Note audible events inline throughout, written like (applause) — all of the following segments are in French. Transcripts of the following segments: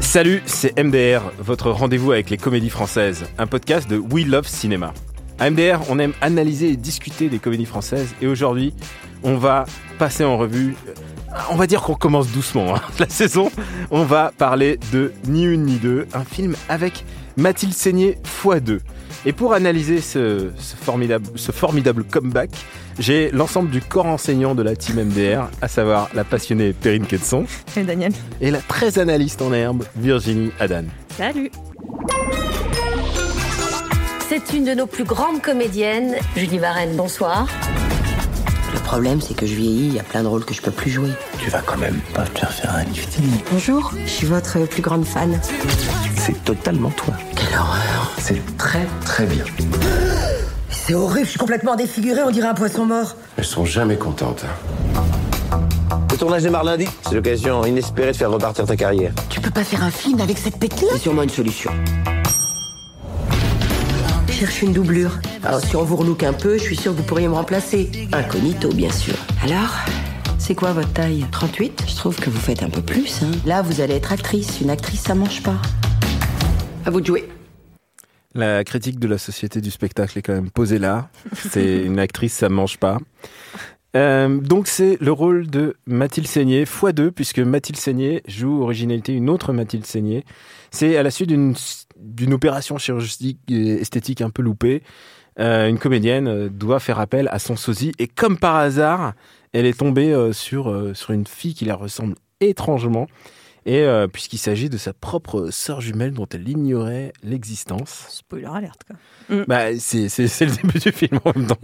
Salut, c'est MDR, votre rendez-vous avec les comédies françaises, un podcast de We Love Cinéma. À MDR, on aime analyser et discuter des comédies françaises et aujourd'hui, on va passer en revue euh, on va dire qu'on commence doucement hein, (laughs) la saison. On va parler de Ni une ni deux, un film avec Mathilde Seigné x2. Et pour analyser ce, ce formidable, ce formidable comeback, j'ai l'ensemble du corps enseignant de la team MDR, à savoir la passionnée Perrine Quetzon Et Daniel. et la très analyste en herbe Virginie Adan. Salut. C'est une de nos plus grandes comédiennes, Julie Varenne, bonsoir. Le problème, c'est que je vieillis, il y a plein de rôles que je peux plus jouer. Tu vas quand même pas te faire faire un lifting. Bonjour, je suis votre plus grande fan. C'est totalement toi. Quelle horreur C'est très très bien. C'est horrible, je suis complètement défigurée, on dirait un poisson mort. Elles sont jamais contentes. hein. Le tournage démarre lundi. C'est l'occasion inespérée de faire repartir ta carrière. Tu peux pas faire un film avec cette tête-là C'est sûrement une solution. Je cherche une doublure. Alors si on vous relook un peu, je suis sûre que vous pourriez me remplacer. Incognito, bien sûr. Alors c'est quoi votre taille? 38 Je trouve que vous faites un peu plus, hein. Là, vous allez être actrice. Une actrice, ça mange pas. À vous de jouer. La critique de la société du spectacle est quand même posée là. C'est (laughs) une actrice, ça mange pas. Euh, donc c'est le rôle de Mathilde Seigné x2 puisque Mathilde Seigné joue originalité une autre Mathilde Seigné. C'est à la suite d'une d'une opération chirurgique et esthétique un peu loupée. Euh, une comédienne euh, doit faire appel à son sosie et comme par hasard, elle est tombée euh, sur euh, sur une fille qui la ressemble étrangement. Et euh, puisqu'il s'agit de sa propre sœur jumelle dont elle ignorait l'existence. Spoiler alerte, quoi. Bah, c'est, c'est, c'est le début du film en même temps.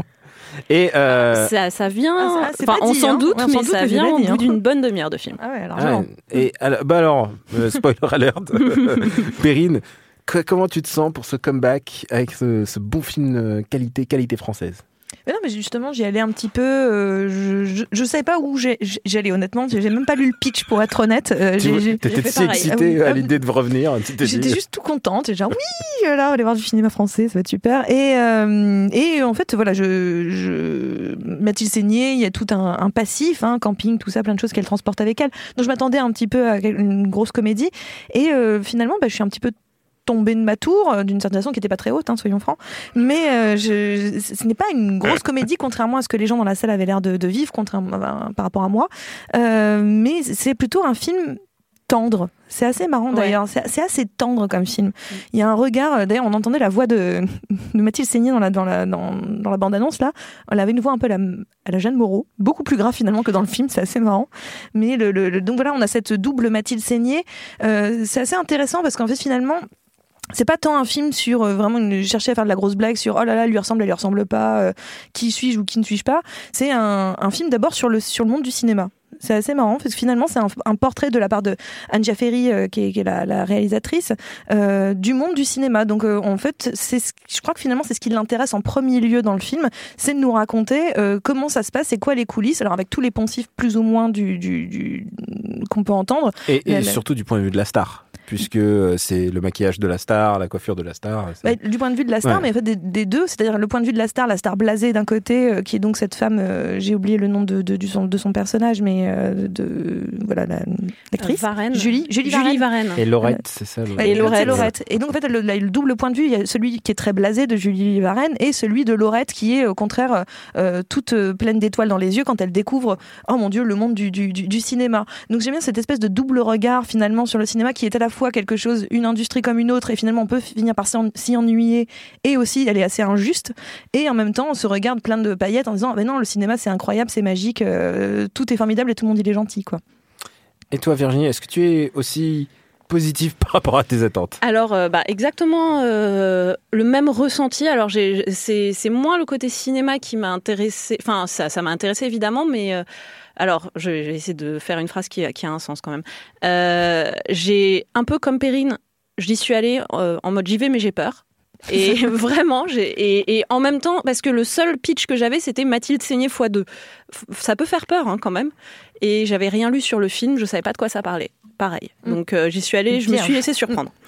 Et euh, Ça, ça vient. Ah, ça, enfin, on s'en hein. doute, On mais doute, ça vient au bout hein. d'une bonne demi-heure de film. Ah ouais, ah, largement. et alors, bah alors, euh, spoiler alert, (laughs) Perrine, que- comment tu te sens pour ce comeback avec ce, ce bon film euh, qualité qualité française? Mais non, mais justement, j'y allais un petit peu. euh, je, je, je savais pas où j'allais, honnêtement. J'ai même pas lu le pitch pour être honnête. Euh, T'étais si pareil. excitée Ah oui, à ah, l'idée de revenir. J'étais juste tout contente, et genre (laughs) oui, voilà, on va aller voir du cinéma français, ça va être super. Et, euh, et en fait, voilà, je, je... Mathilde Seigné, il y a tout un, un passif, hein, camping, tout ça, plein de choses qu'elle transporte avec elle. Donc je m'attendais un petit peu à une grosse comédie, et euh, finalement, bah, je suis un petit peu tombée de ma tour euh, d'une certaine façon qui n'était pas très haute, hein, soyons francs. Mais euh, je, ce n'est pas une grosse comédie, contrairement à ce que les gens dans la salle avaient l'air de, de vivre, contrairement par rapport à moi. Euh, mais c'est plutôt un film tendre. C'est assez marrant d'ailleurs. C'est c'est assez tendre comme film. Il y a un regard. D'ailleurs, on entendait la voix de, (laughs) de Mathilde Seigné dans la, dans la, dans, dans la bande-annonce là. Elle avait une voix un peu à la, à la Jeanne Moreau, beaucoup plus grave finalement que dans le film. C'est assez marrant. Mais le, le- le- donc voilà, on a cette double Mathilde Seigné. Euh, c'est assez intéressant parce qu'en fait finalement. C'est pas tant un film sur euh, vraiment une, chercher à faire de la grosse blague sur oh là là lui ressemble elle lui ressemble pas euh, qui suis-je ou qui ne suis-je pas. C'est un, un film d'abord sur le sur le monde du cinéma. C'est assez marrant parce que finalement c'est un, un portrait de la part de Anne Jafferi euh, qui, est, qui est la, la réalisatrice euh, du monde du cinéma. Donc en fait c'est ce- je crois que finalement c'est ce qui l'intéresse en premier lieu dans le film c'est de nous raconter comment ça se passe c'est quoi les coulisses. Alors avec tous les poncifs plus ou moins du, du, du- qu'on peut entendre. Et, surtout du point de vue de la star, puisque euh, c'est le maquillage de la star, la coiffure de la star. Bah, du point de vue de la star, Ouais. mais en fait des, des deux, c'est-à-dire le point de vue de la star, la star blasée d'un côté, euh, qui est donc cette femme, euh, j'ai oublié le nom de, de, son, de son personnage, mais euh, de voilà la- l'actrice, Varenne. Julie, Julie, Julie Varenne. Varenne. Et Laurette, c'est ça. Laurette. Et Laurette, Laurette. Et donc en fait, le, le double point de vue, il y a celui qui est très blasé de Julie Varenne et celui de Laurette qui est au contraire euh, toute euh, pleine d'étoiles dans les yeux quand elle découvre, oh mon dieu, le monde du, du, du, du cinéma. Donc j'aime bien cette espèce de double regard finalement sur le cinéma qui est à la fois quelque chose, une industrie comme une autre, et finalement on peut finir par s'y en- s'y ennuyer, et aussi elle est assez injuste, et en même temps on se regarde plein de paillettes en disant, ah ben non, le cinéma c'est incroyable, c'est magique, euh, tout est formidable et tout le monde il est gentil quoi. Et toi, Virginie, est-ce que tu es aussi positif (laughs) par rapport à tes attentes? Alors, euh, bah, exactement euh, le même ressenti. Alors, j'ai- c'est c'est moins le côté cinéma qui m'a intéressé. Enfin, ça ça m'a intéressé évidemment, mais euh, alors, je vais essayer de faire une phrase qui, a- qui a un sens quand même. Euh, j'ai un peu comme Perrine, j'y suis allée euh, en mode j'y vais, mais j'ai peur. Et (laughs) vraiment, j'ai et, et en même temps, parce que le seul pitch que j'avais, c'était Mathilde Seigné x 2 Ça peut faire peur hein, quand même. Et j'avais rien lu sur le film, je savais pas de quoi ça parlait. Pareil. Donc euh, j'y suis allée, je me suis laissée surprendre. (laughs)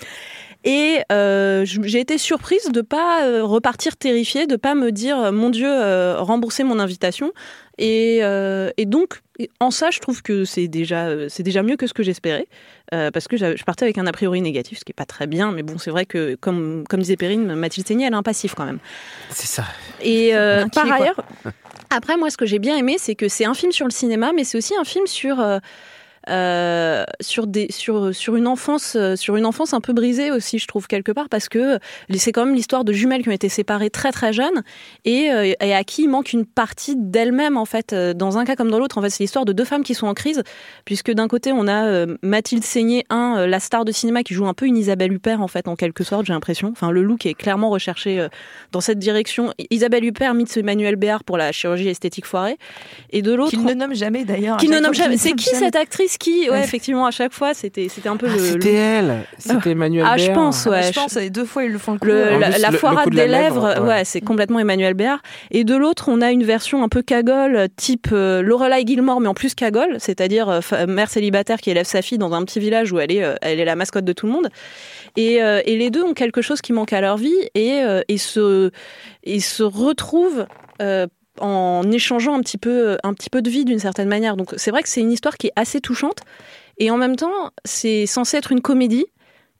Et euh, j'ai été surprise de pas euh, repartir terrifiée, de pas me dire euh, mon Dieu, euh, rembourser mon invitation. Et, euh, et donc en ça, je trouve que c'est déjà c'est déjà mieux que ce que j'espérais, euh, parce que je partais avec un a priori négatif, ce qui est pas très bien. Mais bon, c'est vrai que comme comme disait Perrine, Mathilde Seigné, elle a un passif quand même. C'est ça. Et euh, par quoi. ailleurs, après, moi, ce que j'ai bien aimé, c'est que c'est un film sur le cinéma, mais c'est aussi un film sur. Euh, euh, sur des sur sur une enfance euh, sur une enfance un peu brisée aussi je trouve quelque part parce que c'est quand même l'histoire de jumelles qui ont été séparées très très jeunes et, euh, et à qui il manque une partie d'elles-mêmes en fait Euh, dans un cas comme dans l'autre en fait c'est l'histoire de deux femmes qui sont en crise puisque d'un côté on a euh, Mathilde Seigné un euh, la star de cinéma qui joue un peu une Isabelle Huppert en fait en quelque sorte j'ai l'impression enfin le look est clairement recherché euh, dans cette direction Isabelle Huppert meets Emmanuel Béard pour la chirurgie esthétique foirée et de l'autre Qu'il ne nomme jamais d'ailleurs. qui À ne nomme jamais. qu'il C'est qui cette actrice qui, ouais, Ouais. effectivement, à chaque fois, c'était, c'était un peu Ah, le. c'était le- elle C'était Emmanuel Ah, je pense, ouais. Je pense, et deux fois ils le font le coup. Le- la, foirade de des lèvres, lèvre, ouais, ouais. c'est complètement Emmanuel Béard. Et de l'autre, on a une version un peu cagole, type euh, Lorelai Gilmore, mais en plus cagole, c'est-à-dire euh, mère célibataire qui élève sa fille dans un petit village où elle est, euh, elle est la mascotte de tout le monde. Et, euh, et les deux ont quelque chose qui manque à leur vie et, euh, et, se, et se retrouvent euh, en échangeant un petit peu, un petit peu de vie d'une certaine manière. Donc c'est vrai que c'est une histoire qui est assez touchante. Et en même temps, c'est censé être une comédie.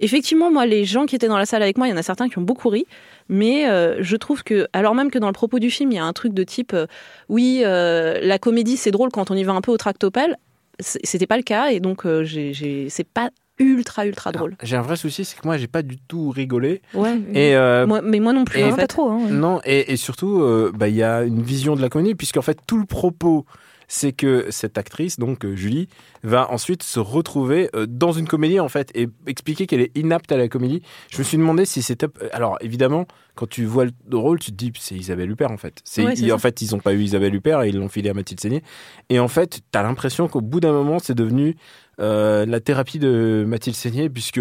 Effectivement, moi, les gens qui étaient dans la salle avec moi, il y en a certains qui ont beaucoup ri. Mais euh, je trouve que, alors même que dans le propos du film, il y a un truc de type, euh, oui, euh, la comédie, c'est drôle quand on y va un peu au tractopelle. C'était pas le cas, et donc j'ai- c'est pas ultra ultra drôle. J'ai un vrai souci, c'est que moi, j'ai pas du tout rigolé. Ouais. Et euh, Moi, mais moi non plus. Non, fait. pas trop. Hein, ouais. Non, et, et surtout, euh, bah, il y a une vision de la comédie, puisqu'en fait, tout le propos, c'est que cette actrice, donc euh, Julie, va ensuite se retrouver dans une comédie, en fait, et expliquer qu'elle est inapte à la comédie. Je me suis demandé si c'était... Alors, évidemment, quand tu vois le rôle, tu te dis, c'est Isabelle Huppert, en fait. C'est, Ouais, en fait, ils ont pas eu Isabelle Huppert et ils l'ont filé à Mathilde Seigné. Et en fait, tu as l'impression qu'au bout d'un moment, c'est devenu euh, la thérapie de Mathilde Seigné, puisque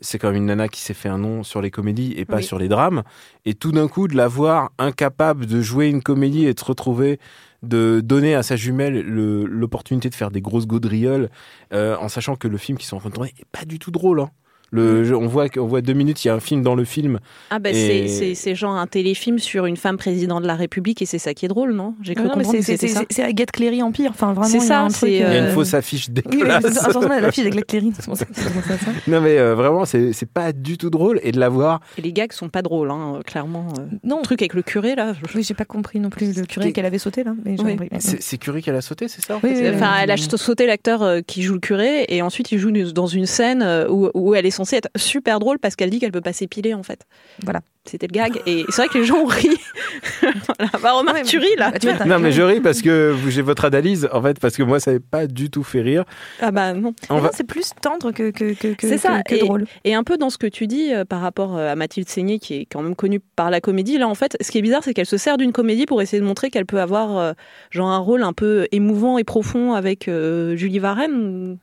c'est quand même une nana qui s'est fait un nom sur les comédies et pas Oui. sur les drames. Et tout d'un coup, de la voir incapable de jouer une comédie et de se retrouver, de donner à sa jumelle le- l'opportunité de faire des grosses gaudrioles, euh, en sachant que le film qu'ils sont en train de tourner est pas du tout drôle. hein. Le, je- on, voit, deux minutes, il y a un film dans le film. Ah Et- c'est- genre un téléfilm sur une femme président de la République et c'est ça qui est drôle, non? J'ai cru Non, non, mais comprendre que c'est- c'était ça. c'est- Agathe Cléry Empire. Enfin, vraiment, C'est il y a ça, un c'est, truc, Il y a une Euh, fausse affiche Oui, dégueulasse. attention, la fille avec la Cléry. ça (laughs) que ça, ça. non mais euh, vraiment, c'est c'est pas du tout drôle. Et de la voir, Et les gags sont pas drôles, hein, clairement. euh. Non, Le truc avec le curé là. je- oui, j'ai pas compris non plus le curé qu'elle avait sauté là. Mais Oui. c'est Curie qu'elle a sauté, c'est ça Oui, oui, oui. Enfin, elle a sauté l'acteur euh, qui joue le curé et ensuite il joue dans une scène euh, où, où elle est censée être super drôle parce qu'elle dit qu'elle peut pas s'épiler en fait. Voilà. C'était le gag et c'est vrai que les gens ont ri. (laughs) voilà. Bah, Romain, tu ris là. Bah, tu Non mais je ris parce que vous- j'ai votre analyse en fait parce que moi ça n'avait pas du tout fait rire. Ah bah non. Va... non, C'est plus tendre que, que, que, que, C'est ça, que- que drôle. Et un peu dans ce que tu dis euh, par rapport euh, à Mathilde Seigné, qui est quand même connue par la comédie, là en fait, ce qui est bizarre, c'est qu'elle se sert d'une comédie pour essayer de montrer qu'elle peut avoir euh, genre un rôle un peu émouvant et profond avec euh, Julie Varenne.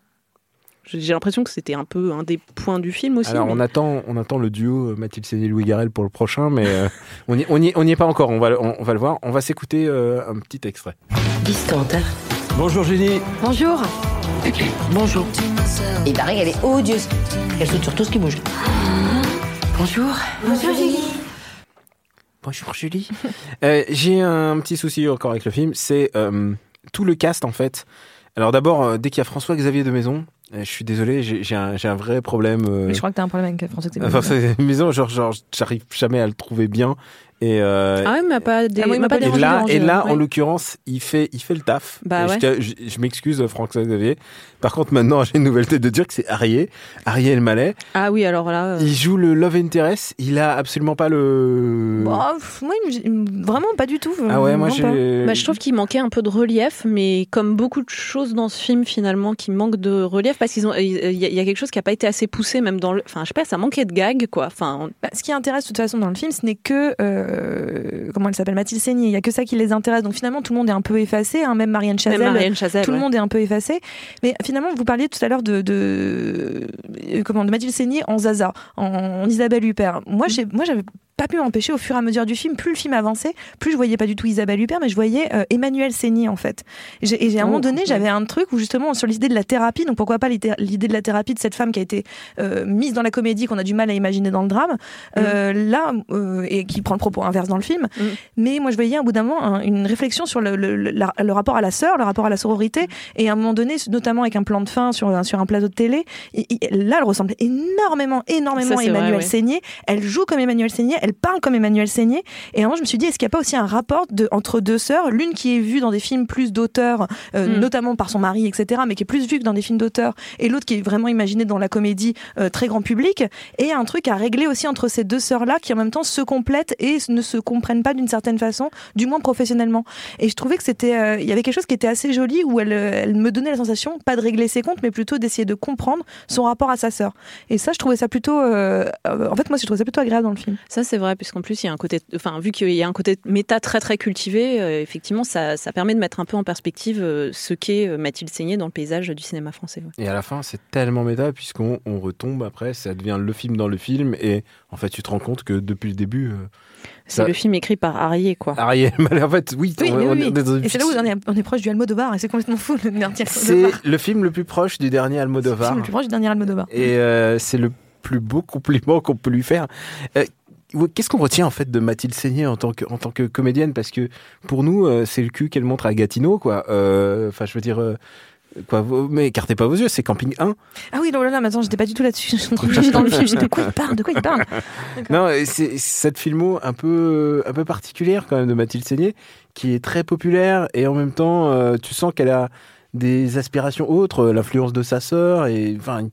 J'ai l'impression que c'était un peu un des points du film aussi. Alors mais- on attend, on attend le duo euh, Mathilde Seigné Louis Garrel pour le prochain, mais euh, on n'y on y, on y est pas encore. On va, le- on, on va le voir. On va s'écouter euh, un petit extrait. Distante, Bonjour Julie. Bonjour. Bonjour. Il paraît qu'elle est odieuse. Elle saute sur tout ce qui bouge. Bonjour. Bonjour Julie. Bonjour Julie. (laughs) Euh, J'ai un petit souci encore avec le film, c'est euh, tout le cast en fait. Alors d'abord, dès qu'il y a François-Xavier de Maison, je suis désolé, j'ai un, un vrai problème. euh, Mais je crois que t'as un problème avec François Xavier. Enfin, c'est Maison, genre, genre, j'arrive jamais à le trouver bien. Et, euh, Ah ouais, mais pas des, Ah, moi, il m'a m'a pas et dérangé, là, dérangé, et là ouais. en l'occurrence, il fait, il fait le taf. Bah Et je ouais. Je, je m'excuse, Franck Xavier. Par contre, maintenant, (laughs) j'ai une nouvelle tête de dire que c'est Arié, Ariel Mallet. Ah oui, alors là. euh, Il joue le love interest. Il a absolument pas le. Bah, pff, moi, il me- vraiment pas du tout. ah ouais, moi pas. j'ai. Bah, je trouve qu'il manquait un peu de relief, mais comme beaucoup de choses dans ce film finalement, qui manquent de relief parce qu'ils ont, il y, a- il y a quelque chose qui a pas été assez poussé même dans le, enfin je sais pas, ça manquait de gag quoi. Enfin, on- Bah, ce qui intéresse de toute façon dans le film, ce n'est que euh, comment elle s'appelle Mathilde Seigné. Il y a que ça qui les intéresse. Donc finalement, tout le monde est un peu effacé. hein, même Marianne Chazelle. même Marianne Chazelle. tout le monde est un peu effacé. Mais finalement, vous parliez tout à l'heure de, de, euh, comment, de Mathilde Seigné en Zaza, en, en Isabelle Huppert. Moi, j'ai, moi, j'avais pas pu m'empêcher au fur et à mesure du film. Plus le film avançait, plus je voyais pas du tout Isabelle Huppert, mais je voyais euh, Emmanuel Seigné en fait. Et j'ai, à un Oh, moment donné, ouais. j'avais un truc où justement sur l'idée de la thérapie. Donc pourquoi pas l'idée de la thérapie de cette femme qui a été euh, mise dans la comédie qu'on a du mal à imaginer dans le drame. Euh, là, euh, et qui prend le propos inverse dans le film. Mm. Mais moi, je voyais à bout d'un moment un- une réflexion sur le, le- le- la- le rapport à la sœur, le rapport à la sororité, et à un moment donné, notamment avec un plan de fin sur, un- sur un plateau de télé, et- et là, elle ressemblait énormément, énormément Ça, à vrai, Emmanuel ouais. Seigné. Elle joue comme Emmanuel Seigné, elle parle comme Emmanuel Seigné. Et à un moment, je me suis dit, est-ce qu'il n'y a pas aussi un rapport de, entre deux sœurs, l'une qui est vue dans des films plus d'auteurs, euh, Mm. notamment par son mari, etc., mais qui est plus vue que dans des films d'auteurs, et l'autre qui est vraiment imaginée dans la comédie euh, très grand public, et un truc à régler aussi entre ces deux sœurs-là qui en même temps se complètent et ne se comprennent pas d'une certaine façon, du moins professionnellement. Et je trouvais que c'était, euh, il y avait quelque chose qui était assez joli où elle, elle me donnait la sensation, pas de régler ses comptes, mais plutôt d'essayer de comprendre son rapport à sa sœur. Et ça, je trouvais ça plutôt, en fait, moi, je trouvais ça plutôt agréable dans le film. Ça c'est vrai puisqu'en plus il y a un côté, enfin vu qu'il y a un côté méta très très cultivé, euh, effectivement ça, ça permet de mettre un peu en perspective euh, ce qu'est euh, Mathilde Seigné dans le paysage du cinéma français. ouais. Et à la fin, c'est tellement méta puisqu'on on retombe après, ça devient le film dans le film et en fait, tu te rends compte que depuis le début, euh, C'est Ça- le film écrit par Arié quoi. Ariel (laughs) Mallet, en fait, oui, Oui, on- oui, on oui. est dans une Et c'est là où on est, on est proche du Almodovar, et c'est complètement fou le dernier C'est Almodovar. le film le plus proche du dernier C'est le Almodovar. film le plus proche du dernier Almodovar. Et euh, c'est le plus beau (laughs) compliment qu'on peut lui faire. Euh, Qu'est-ce qu'on retient en fait de Mathilde Seigné en tant que, en tant que comédienne? Parce que pour nous, euh, c'est le cul qu'elle montre à Gatineau, quoi. Euh, Enfin, je veux dire. euh, Quoi, mais écartez pas vos yeux, c'est Camping 1. Ah oui, non, là, là, maintenant, j'étais pas du tout là-dessus. (laughs) J'étais (laughs) dans le film, j'étais de quoi il parle, de quoi il parle? (laughs) Non, c'est cette filmo un peu, un peu particulière quand même de Mathilde Seigné, qui est très populaire et en même temps, euh, tu sens qu'elle a des aspirations autres, l'influence de sa sœur et enfin,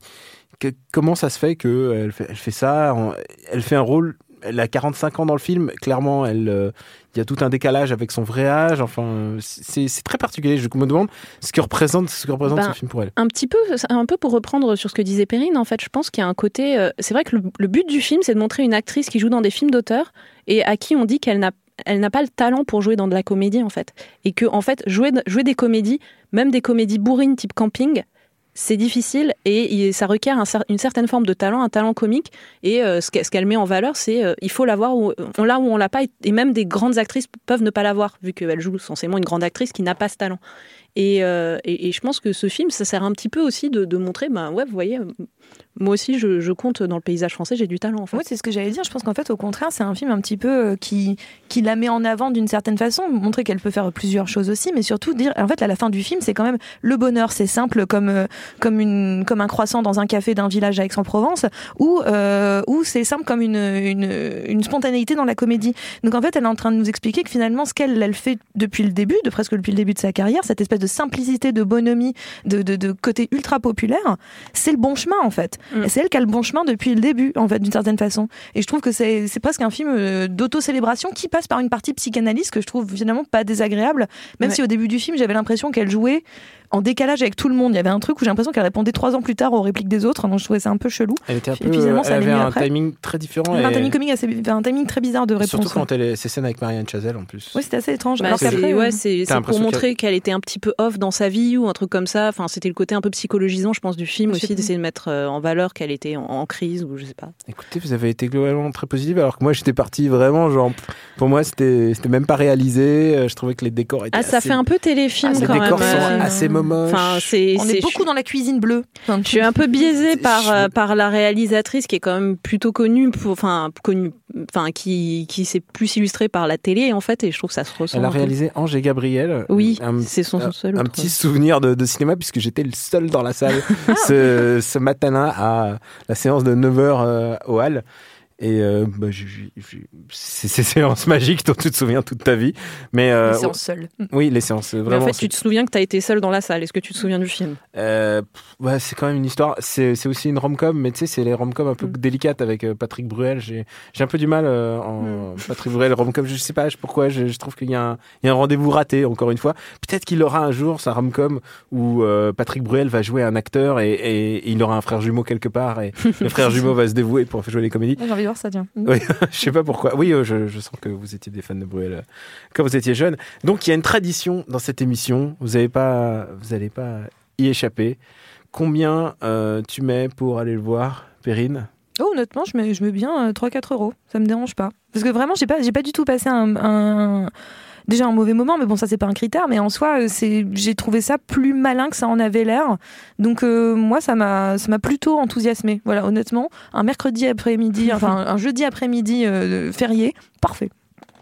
que- comment ça se fait que elle fait, elle fait ça en- Elle fait un rôle. Elle a 45 ans dans le film. Clairement, elle, euh, il y a tout un décalage avec son vrai âge. Enfin, c'est c'est très particulier. Je me demande ce que représente, ce que représente Ben, ce film pour elle. Un petit peu, un peu pour reprendre sur ce que disait Perrine, en fait, je pense qu'il y a un côté. euh, c'est vrai que le, le but du film, c'est de montrer une actrice qui joue dans des films d'auteur et à qui on dit qu'elle n'a elle n'a pas le talent pour jouer dans de la comédie en fait et que en fait jouer jouer des comédies même des comédies bourrines type camping c'est difficile et ça requiert une certaine forme de talent, un talent comique. Et euh, ce qu'elle met en valeur, c'est euh, il faut l'avoir où on l'a pas. Et- Et même des grandes actrices peuvent ne pas l'avoir, vu qu'elle joue censément une grande actrice qui n'a pas ce talent. Et, euh, et, et je pense que ce film, ça sert un petit peu aussi de, de montrer, ben ouais, vous voyez, moi aussi, je, compte dans le paysage français, j'ai du talent en fait. Oui, c'est ce que j'allais dire. Je pense qu'en fait, au contraire, c'est un film un petit peu euh, qui, qui la met en avant d'une certaine façon, montrer qu'elle peut faire plusieurs choses aussi, mais surtout dire, en fait, à la fin du film, c'est quand même le bonheur. C'est simple comme, euh, comme, une, comme un croissant dans un café d'un village à Aix-en-Provence, ou, euh, c'est simple comme une, une, spontanéité dans la comédie. Donc en fait, elle est en train de nous expliquer que finalement, ce qu'elle elle fait depuis le début, de presque depuis le début de sa carrière, cette espèce de simplicité, de bonhomie, de, de côté ultra populaire, c'est le bon chemin en fait. Mm. Et c'est elle qui a le bon chemin depuis le début, en fait, d'une certaine façon. Et je trouve que c'est presque un film euh, d'auto-célébration qui passe par une partie psychanalyse que je trouve finalement pas désagréable, même Ouais. si au début du film, j'avais l'impression qu'elle jouait en décalage avec tout le monde. Il y avait un truc où j'ai l'impression qu'elle répondait trois ans plus tard aux répliques des autres, donc je trouvais ça un peu chelou. Elle était un Et peu, puis finalement, ça elle avait un après. timing très différent. Elle avait un et- timing comique assez, un timing très bizarre de réponse. Surtout quand elle est, ces scènes avec Marianne Chazelle en plus. Oui, c'était assez étrange. Bah, Alors c'est qu'après, ouais, euh, c'est- pour montrer qu'elle était un petit peu off dans sa vie ou un truc comme ça. Enfin, c'était le côté un peu psychologisant, je pense, du film aussi, d'essayer de mettre euh, en valeur qu'elle était en, en crise ou je sais pas. Écoutez, vous avez été globalement très positive, alors que moi j'étais parti vraiment, genre, pour moi c'était c'était même pas réalisé. euh, Je trouvais que les décors étaient. Ah, ça assez- fait un peu téléfilm Ah, Les quand décors même. sont assez Enfin, c'est, on c'est- est beaucoup dans la cuisine bleue. Enfin, Je suis un peu biaisée par je- euh, par la réalisatrice qui est quand même plutôt connue, pour, enfin connue, enfin qui qui s'est plus illustrée par la télé en fait, et je trouve que ça se ressent. Elle a réalisé Ange et Gabriel. Oui, un, c'est son seul. un autre. petit souvenir de, de cinéma puisque j'étais le seul dans la salle (laughs) ce, ce matin-là à la séance de 9h au Hall. Et euh, bah, c'est ces séances magiques dont tu te souviens toute ta vie. Mais euh, Les séances seules. Oui, les séances. Mais Vraiment. en fait, tu te souviens que t'as été seul dans la salle. Est-ce que tu te souviens du film? Euh, ouais, c'est quand même une histoire. C'est c'est aussi une rom-com, mais tu sais, c'est les rom-com un peu Mm. délicates avec euh, Patrick Bruel. J'ai j'ai un peu du mal euh, en Mm. (laughs) Patrick Bruel rom-com. Je sais pas pourquoi. Je, je trouve qu'il y a un, il y a un rendez-vous raté. Encore une fois, peut-être qu'il aura un jour sa rom-com où euh, Patrick Bruel va jouer un acteur et, et- et il aura un frère jumeau quelque part et (laughs) le frère jumeau va se dévouer pour jouer les comédies. Ça, tiens. Oui, (laughs) je sais pas pourquoi. Oui, euh, je, je sens que vous étiez des fans de Bruel euh, quand vous étiez jeune. Donc il y a une tradition dans cette émission. Vous n'allez pas, vous allez pas y échapper. Combien euh, tu mets pour aller le voir, Perrine? Oh, honnêtement, je mets, je mets bien euh, 3-4 euros. Ça me dérange pas. Parce que vraiment, j'ai pas, j'ai pas du tout passé un, un- déjà un mauvais moment, mais bon, ça c'est pas un critère. Mais en soi, euh, c'est, j'ai trouvé ça plus malin que ça en avait l'air. Donc euh, moi, ça m'a, ça m'a plutôt enthousiasmé. Voilà, honnêtement, un mercredi après-midi, (laughs) enfin un jeudi après-midi euh, férié, parfait.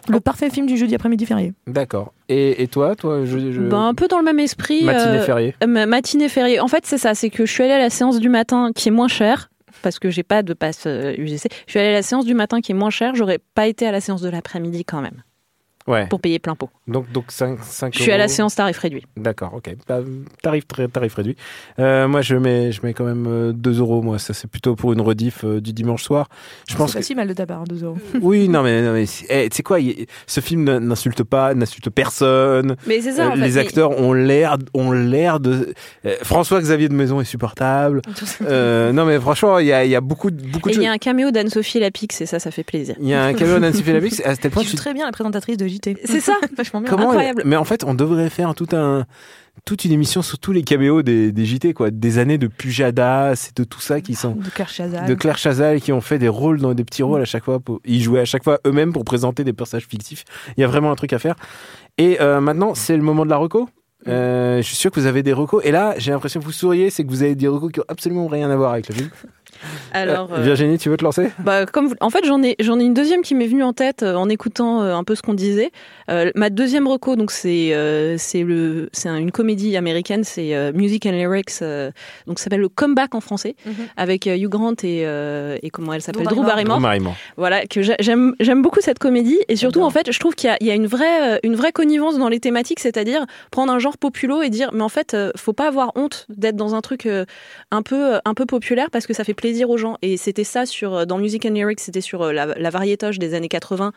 Le parfait film du jeudi après-midi férié. D'accord. Et, et toi, toi, je, je- Ben, Un peu dans le même esprit. matinée fériée. euh, ma- matinée fériée. En fait, c'est ça. C'est que je suis allée à la séance du matin qui est moins chère. Parce que j'ai pas de passe UGC. Je suis allée à la séance du matin qui est moins chère. J'aurais pas été à la séance de l'après-midi quand même. Ouais. Pour payer plein pot. Donc donc 5 5 Je suis à la séance tarif réduit. D'accord, ok. Bah, tarif, très- tarif réduit. Euh, moi, je mets, je mets quand même euh, 2 euros. Moi, ça, c'est plutôt pour une rediff euh, du dimanche soir. Je pense c'est pas que si mal de ta part, 2 euros. (laughs) Oui, non, mais, non, mais c'est- eh, tu sais quoi, il- ce film n'insulte pas, n'insulte personne. Mais c'est ça, Euh, en fait, les mais- acteurs ont l'air, ont l'air de. euh, François-Xavier de Maison est supportable. (laughs) Euh, non, mais franchement, il y a, il y a beaucoup, de- beaucoup Et de il y a un caméo d'Anne-Sophie Lapix et ça, ça fait plaisir. Il y a un caméo d'Anne Sophie Lapix, à tel point Tu tu joues très bien la présentatrice de JT. C'est ça (laughs) Vachement bien. Comment Incroyable. Mais en fait, on devrait faire tout un, toute une émission sur tous les caméos des, des JT, quoi. Des années de Pujadas et de tout ça qui sont. De Claire Chazal. De Claire Chazal qui ont fait des rôles dans des petits rôles à chaque fois. Pour, ils jouaient à chaque fois eux-mêmes pour présenter des personnages fictifs. Il y a vraiment un truc à faire. Et euh, maintenant, c'est le moment de la reco. Euh, je suis sûr que vous avez des recos. Et là, j'ai l'impression que vous souriez, c'est que vous avez des recos qui ont absolument rien à voir avec le film. (laughs) Alors, Euh, euh, Virginie, tu veux te lancer? Bah, comme vous- en fait, j'en ai, j'en ai une deuxième qui m'est venue en tête euh, en écoutant euh, un peu ce qu'on disait. Euh, ma deuxième reco, donc c'est euh, c'est le c'est un- une comédie américaine, c'est euh, Music and Lyrics, euh, donc ça s'appelle le Comeback en français, Mhm. avec euh, Hugh Grant et euh, et comment elle s'appelle Drew Barrymore. Barrymore. Drew Barrymore. Voilà, que j'a- j'aime j'aime beaucoup cette comédie et surtout en fait, je trouve qu'il y a, il y a une vraie euh, une vraie connivence dans les thématiques, c'est-à-dire prendre un genre populo et dire mais en fait, euh, faut pas avoir honte d'être dans un truc euh, un peu un peu populaire parce que ça fait plaisir aux gens et c'était ça sur euh, dans Music and Lyrics, c'était sur euh, la, la variétoche des années 80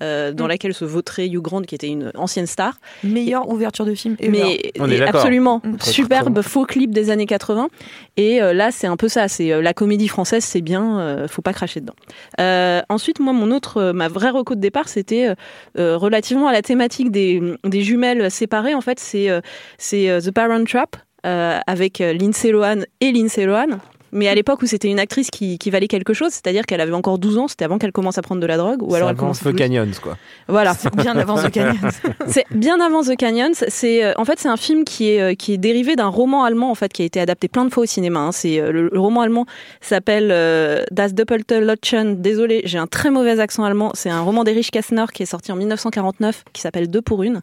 euh, dans Mm. laquelle se vautrait Hugh Grant qui était une ancienne star. Meilleure ouverture de film. ever. Mais On est absolument Mm. Superbe faux clip des années 80 et euh, là c'est un peu ça c'est euh, la comédie française c'est bien euh, faut pas cracher dedans Euh, ensuite moi mon autre euh, ma vraie reco de départ c'était relativement à la thématique des, des jumelles séparées en fait c'est euh, c'est euh, The Parent Trap euh, avec Lindsay Lohan et Lindsay Lohan mais à l'époque où c'était une actrice qui, qui valait quelque chose, c'est-à-dire qu'elle avait encore 12 ans, c'était avant qu'elle commence à prendre de la drogue, ou alors elle commence The Canyons, quoi. Voilà. C'est bien avant The Canyons. (laughs) C'est bien avant The Canyons. C'est euh, en fait c'est un film qui est euh, qui est dérivé d'un roman allemand en fait qui a été adapté plein de fois au cinéma. hein. C'est euh, le, le roman allemand s'appelle euh, Das Doppelte Lotchen. Désolé, j'ai un très mauvais accent allemand. C'est un roman d'Erich Kästner qui est sorti en 1949 qui s'appelle Deux pour une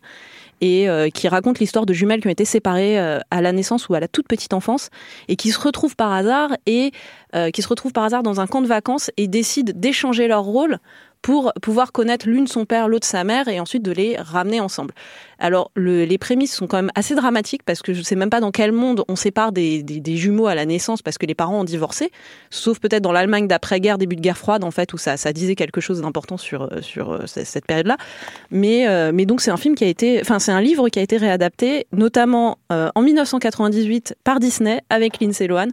et euh, qui raconte l'histoire de jumelles qui ont été séparées euh, à la naissance ou à la toute petite enfance et qui se retrouvent par hasard et euh, qui se retrouvent par hasard dans un camp de vacances et décident d'échanger leur rôle pour pouvoir connaître l'une son père, l'autre sa mère, et ensuite de les ramener ensemble. Alors, le- les prémices sont quand même assez dramatiques parce que je ne sais même pas dans quel monde on sépare des, des- jumeaux à la naissance parce que les parents ont divorcé, sauf peut-être dans l'Allemagne d'après-guerre, début de guerre froide, en fait, où ça, ça disait quelque chose d'important sur, euh, sur euh, cette période-là. Mais, euh, mais donc, c'est un film qui a été, enfin, c'est un livre qui a été réadapté, notamment en 1998 par Disney avec Lindsay Lohan.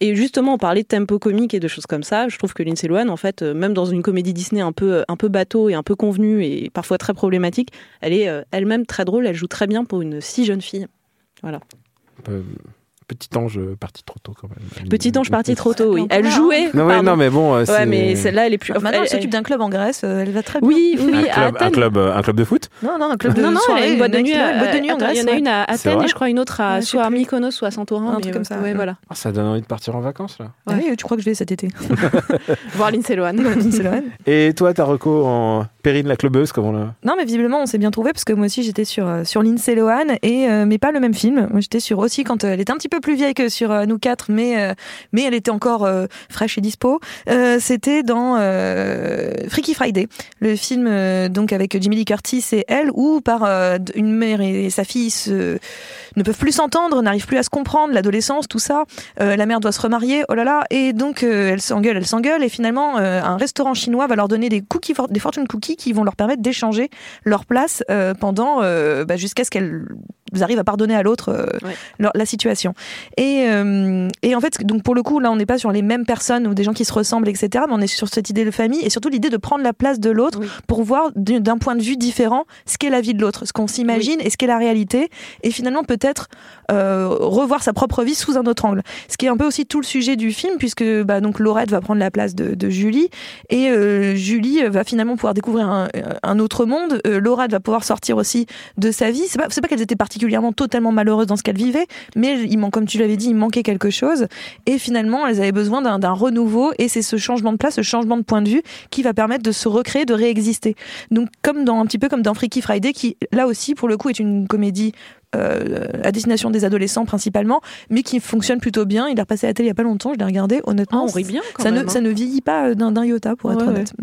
Et justement, on parlait de tempo comique et de choses comme ça. Je trouve que Lindsay Lohan, en fait, même dans une comédie Disney un peu, un peu bateau et un peu convenue et parfois très problématique, elle est elle-même très Elle joue très bien pour une si jeune fille. Voilà. Euh, Petit ange parti trop tôt, quand même. Petit ange parti trop tôt, oui. Non, Elle jouait. Non, ouais, pardon. non, mais bon. euh, Ouais, mais celle-là, elle est plus. Maintenant, elle elle- s'occupe d'un club en Grèce, euh, elle va très bien. Oui, oui, un oui, à club, un club, euh, un club de foot? Non, non, un club de non, non, soirée, une boîte de nuit. une boîte de nuit en Grèce. Il y en a ouais. une à Athènes et je crois une autre à soit à. Mykonos, soit à Santorin. Un truc ouais, comme ça. Ouais, voilà. Ah, ça donne envie de partir en vacances, là? Ah oui, tu crois que je vais cet été (laughs) (laughs) Voir Lindsay Lohan. Et toi, ta reco en Périne la clubeuse, comme on l'a. Non, mais visiblement, on s'est bien trouvé parce que moi aussi, j'étais sur, euh, sur Lindsay Lohan, et, euh, mais pas le même film. Moi, j'étais sur aussi quand euh, elle était un petit peu peu plus vieille que sur euh, nous quatre, mais euh, mais elle était encore euh, fraîche et dispo. C'était dans Freaky Friday, le film donc avec Jimmy Lee Curtis et elle, où par une mère et sa fille se, ne peuvent plus s'entendre, n'arrivent plus à se comprendre, l'adolescence, tout ça. La mère doit se remarier, oh là là, et donc elle s'engueule, elle s'engueule, et finalement un restaurant chinois va leur donner des cookies, des fortune cookies qui vont leur permettre d'échanger leur place pendant bah, jusqu'à ce qu'elles arrivent à pardonner à l'autre Ouais. la situation. Et, euh, et en fait, donc pour le coup, là, on n'est pas sur les mêmes personnes ou des gens qui se ressemblent, etc. Mais on est sur cette idée de famille et surtout l'idée de prendre la place de l'autre Oui. pour voir d'un point de vue différent ce qu'est la vie de l'autre, ce qu'on s'imagine et ce qu'est la réalité. Et finalement, peut-être euh, revoir sa propre vie sous un autre angle. Ce qui est un peu aussi tout le sujet du film, puisque bah, donc Laurette va prendre la place de, de Julie et euh, Julie va finalement pouvoir découvrir un, un autre monde. Laurette va pouvoir sortir aussi de sa vie. C'est pas, pas qu'elles étaient particulièrement totalement malheureuses dans ce qu'elles vivaient, mais il manque, comme tu l'avais dit, il manquait quelque chose. Et finalement, elles avaient besoin d'un renouveau. Et c'est ce changement de place, ce changement de point de vue qui va permettre de se recréer, de réexister. Donc, comme dans un petit peu comme dans Freaky Friday, qui là aussi, pour le coup, est une comédie euh, à destination des adolescents principalement, mais qui fonctionne plutôt bien. Il est repassé à la télé il y a pas longtemps, je l'ai regardé. Ah, Honnêtement, on rit bien quand ça même. ne, hein. ça ne vieillit pas d'un d'un iota, pour être Ouais, honnête.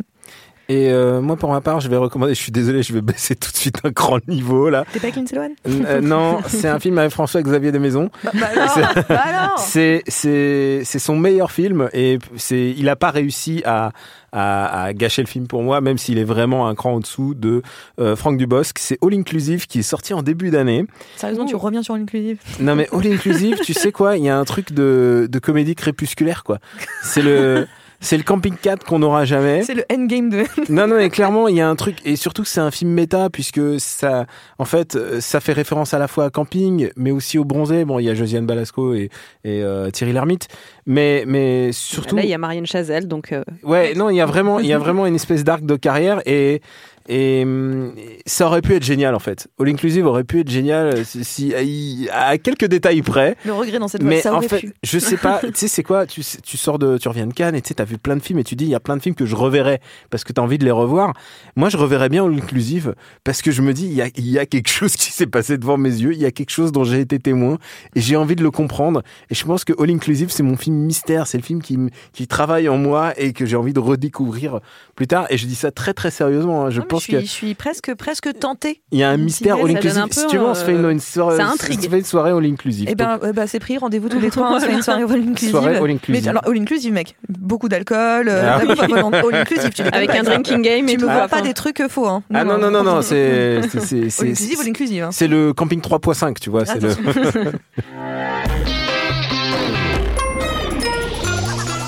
Et euh, moi, pour ma part, je vais recommander. Je suis désolé, je vais baisser tout de suite un grand niveau là. T'es pas Lindsay Euh, non, c'est un film avec François-Xavier Desmaisons. bah, bah alors, bah alors C'est c'est c'est son meilleur film et c'est il a pas réussi à, à à gâcher le film pour moi, même s'il est vraiment un cran en dessous de euh, Franck Dubosc. C'est All Inclusive qui est sorti en début d'année. Sérieusement, tu reviens sur l'inclusive Non mais All Inclusive, tu sais quoi? Il y a un truc de de comédie crépusculaire quoi. C'est le c'est le camping 4 qu'on n'aura jamais. C'est le endgame de. Non, non, mais clairement, il y a un truc, et surtout que c'est un film méta, puisque ça, en fait, ça fait référence à la fois à Camping, mais aussi au Bronzé. Bon, il y a Josiane Balasco et, et euh, Thierry Lhermitte, mais, mais surtout, Là, il y a Marianne Chazelle, donc euh, ouais, non, il y a vraiment, il y a vraiment une espèce d'arc de carrière, et et hum, ça aurait pu être génial en fait. All Inclusive aurait pu être génial si, si- à, quelques détails près. Le regret dans cette voie, Mais ça en fait, pu. je sais pas, (laughs) tu sais, c'est quoi tu, tu sors de, tu reviens de Cannes et tu sais, t'as vu plein de films et tu dis, il y a plein de films que je reverrai parce que t'as envie de les revoir. Moi, je reverrais bien All Inclusive parce que je me dis, il y a, y a quelque chose qui s'est passé devant mes yeux, il y a quelque chose dont j'ai été témoin et j'ai envie de le comprendre. Et je pense que All Inclusive, c'est mon film mystère, c'est le film qui, qui travaille en moi et que j'ai envie de redécouvrir plus tard. Et je dis ça très, très sérieusement. hein. Je Non, mais pense je suis, que je suis presque, presque tentée. il y a un mystère All Inclusive. si tu veux, on se fait une, une soirée, ça intrigue. on se fait une soirée All Inclusive. Eh ben, euh, bah, c'est pris, rendez-vous tous (laughs) les trois, on se fait une soirée all inclusive. Soirée all inclusive. Mais alors, all inclusive, mec. Beaucoup d'alcool, euh, Ah all inclusive. Tu avec pas un drinking game et Tu me enfin. pas des trucs euh, faux, hein. Ah non, non, non, non, c'est, All inclusive, all inclusive. hein. C'est le camping 3.5, tu vois. C'est le... (laughs)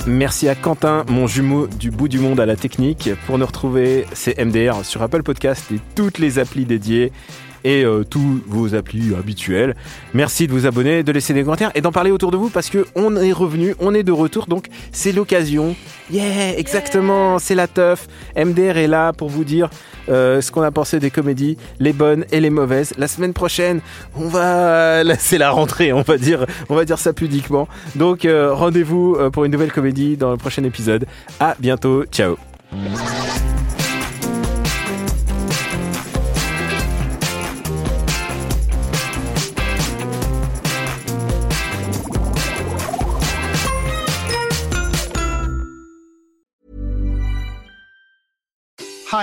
Merci à Quentin, mon jumeau du bout du monde à la technique. Pour nous retrouver, c'est MDR sur Apple Podcast et toutes les applis dédiées et euh, tous vos applis habituels. Merci de vous abonner, de laisser des commentaires et d'en parler autour de vous parce que on est revenu, on est de retour, donc c'est l'occasion. Yeah, exactement, c'est la teuf. MDR est là pour vous dire euh, ce qu'on a pensé des comédies, les bonnes et les mauvaises. La semaine prochaine, on va, (laughs) c'est la rentrée, on va dire, on va dire ça pudiquement. Donc euh, rendez-vous euh, pour une nouvelle comédie dans le prochain épisode. À bientôt, ciao.